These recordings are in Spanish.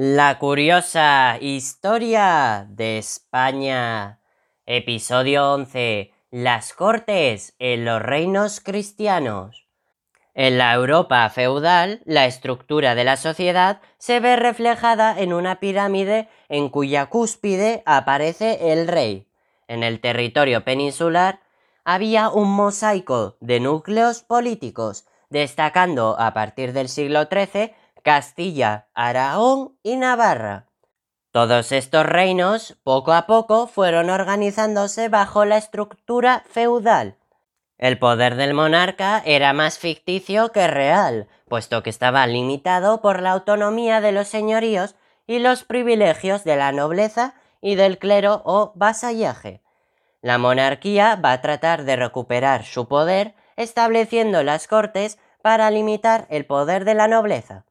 La curiosa historia de España. Episodio 11. Las Cortes en los reinos cristianos. En la Europa feudal, la estructura de la sociedad se ve reflejada en una pirámide en cuya cúspide aparece el rey. En el territorio peninsular había un mosaico de núcleos políticos, destacando a partir del siglo XIII Castilla, Aragón y Navarra. Todos estos reinos, poco a poco, fueron organizándose bajo la estructura feudal. El poder del monarca era más ficticio que real, puesto que estaba limitado por la autonomía de los señoríos y los privilegios de la nobleza y del clero o vasallaje. La monarquía va a tratar de recuperar su poder estableciendo las cortes para limitar el poder de la nobleza.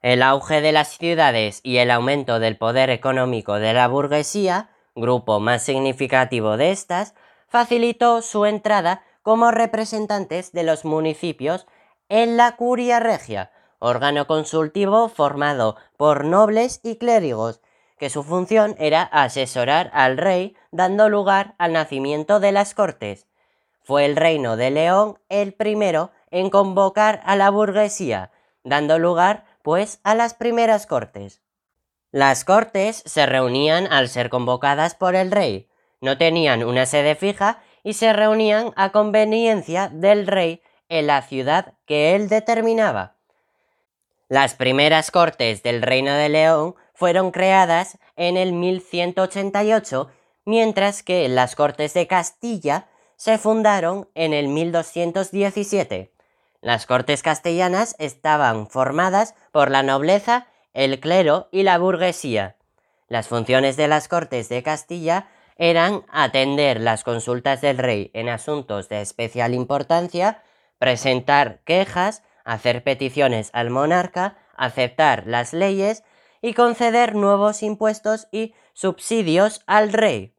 El auge de las ciudades y el aumento del poder económico de la burguesía, grupo más significativo de estas, facilitó su entrada como representantes de los municipios en la curia regia, órgano consultivo formado por nobles y clérigos, que su función era asesorar al rey dando lugar al nacimiento de las cortes. Fue el reino de León el primero en convocar a la burguesía, dando lugar a las primeras cortes. Las cortes se reunían al ser convocadas por el rey, no tenían una sede fija y se reunían a conveniencia del rey en la ciudad que él determinaba. Las primeras cortes del Reino de León fueron creadas en el 1188, mientras que las cortes de Castilla se fundaron en el 1217. Las cortes castellanas estaban formadas por la nobleza, el clero y la burguesía. Las funciones de las cortes de Castilla eran atender las consultas del rey en asuntos de especial importancia, presentar quejas, hacer peticiones al monarca, aceptar las leyes y conceder nuevos impuestos y subsidios al rey.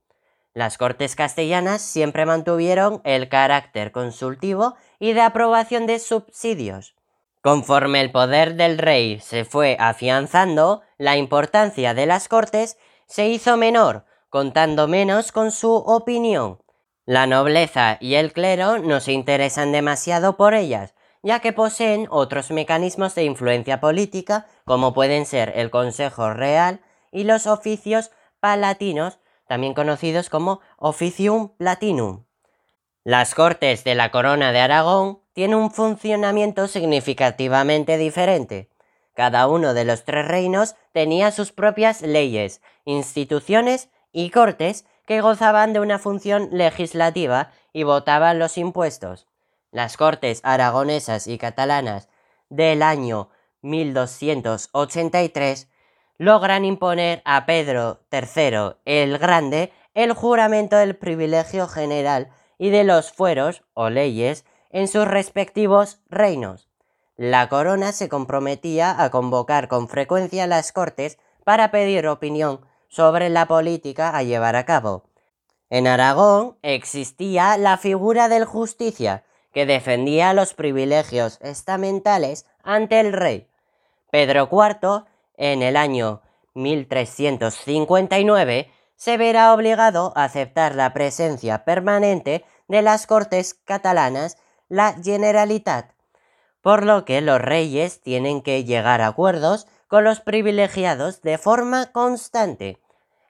Las Cortes castellanas siempre mantuvieron el carácter consultivo y de aprobación de subsidios. Conforme el poder del rey se fue afianzando, la importancia de las Cortes se hizo menor, contando menos con su opinión. La nobleza y el clero no se interesan demasiado por ellas, ya que poseen otros mecanismos de influencia política, como pueden ser el Consejo Real y los oficios palatinos, también conocidos como Officium Platinum. Las Cortes de la Corona de Aragón tienen un funcionamiento significativamente diferente. Cada uno de los tres reinos tenía sus propias leyes, instituciones y cortes que gozaban de una función legislativa y votaban los impuestos. Las Cortes aragonesas y catalanas del año 1283 logran imponer a Pedro III el Grande el juramento del privilegio general y de los fueros o leyes en sus respectivos reinos. La corona se comprometía a convocar con frecuencia las cortes para pedir opinión sobre la política a llevar a cabo. En Aragón existía la figura del justicia, que defendía los privilegios estamentales ante el rey. Pedro IV, en el año 1359, se verá obligado a aceptar la presencia permanente de las Cortes catalanas, la Generalitat, por lo que los reyes tienen que llegar a acuerdos con los privilegiados de forma constante.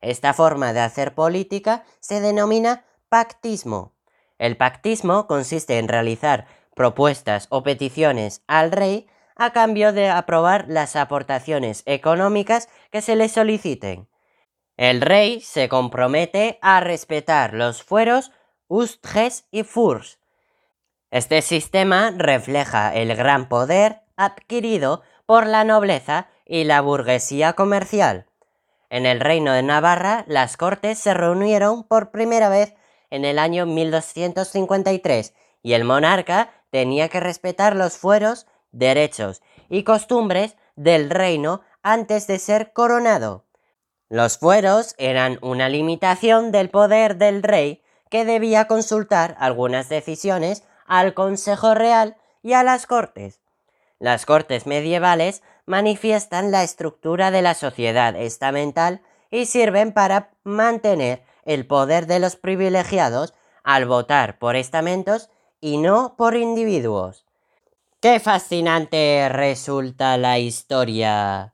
Esta forma de hacer política se denomina pactismo. El pactismo consiste en realizar propuestas o peticiones al rey a cambio de aprobar las aportaciones económicas que se le soliciten. El rey se compromete a respetar los fueros, ustres y furs. Este sistema refleja el gran poder adquirido por la nobleza y la burguesía comercial. En el reino de Navarra, las cortes se reunieron por primera vez en el año 1253 y el monarca tenía que respetar los fueros derechos y costumbres del reino antes de ser coronado. Los fueros eran una limitación del poder del rey que debía consultar algunas decisiones al Consejo Real y a las Cortes. Las Cortes medievales manifiestan la estructura de la sociedad estamental y sirven para mantener el poder de los privilegiados al votar por estamentos y no por individuos. ¡Qué fascinante resulta la historia!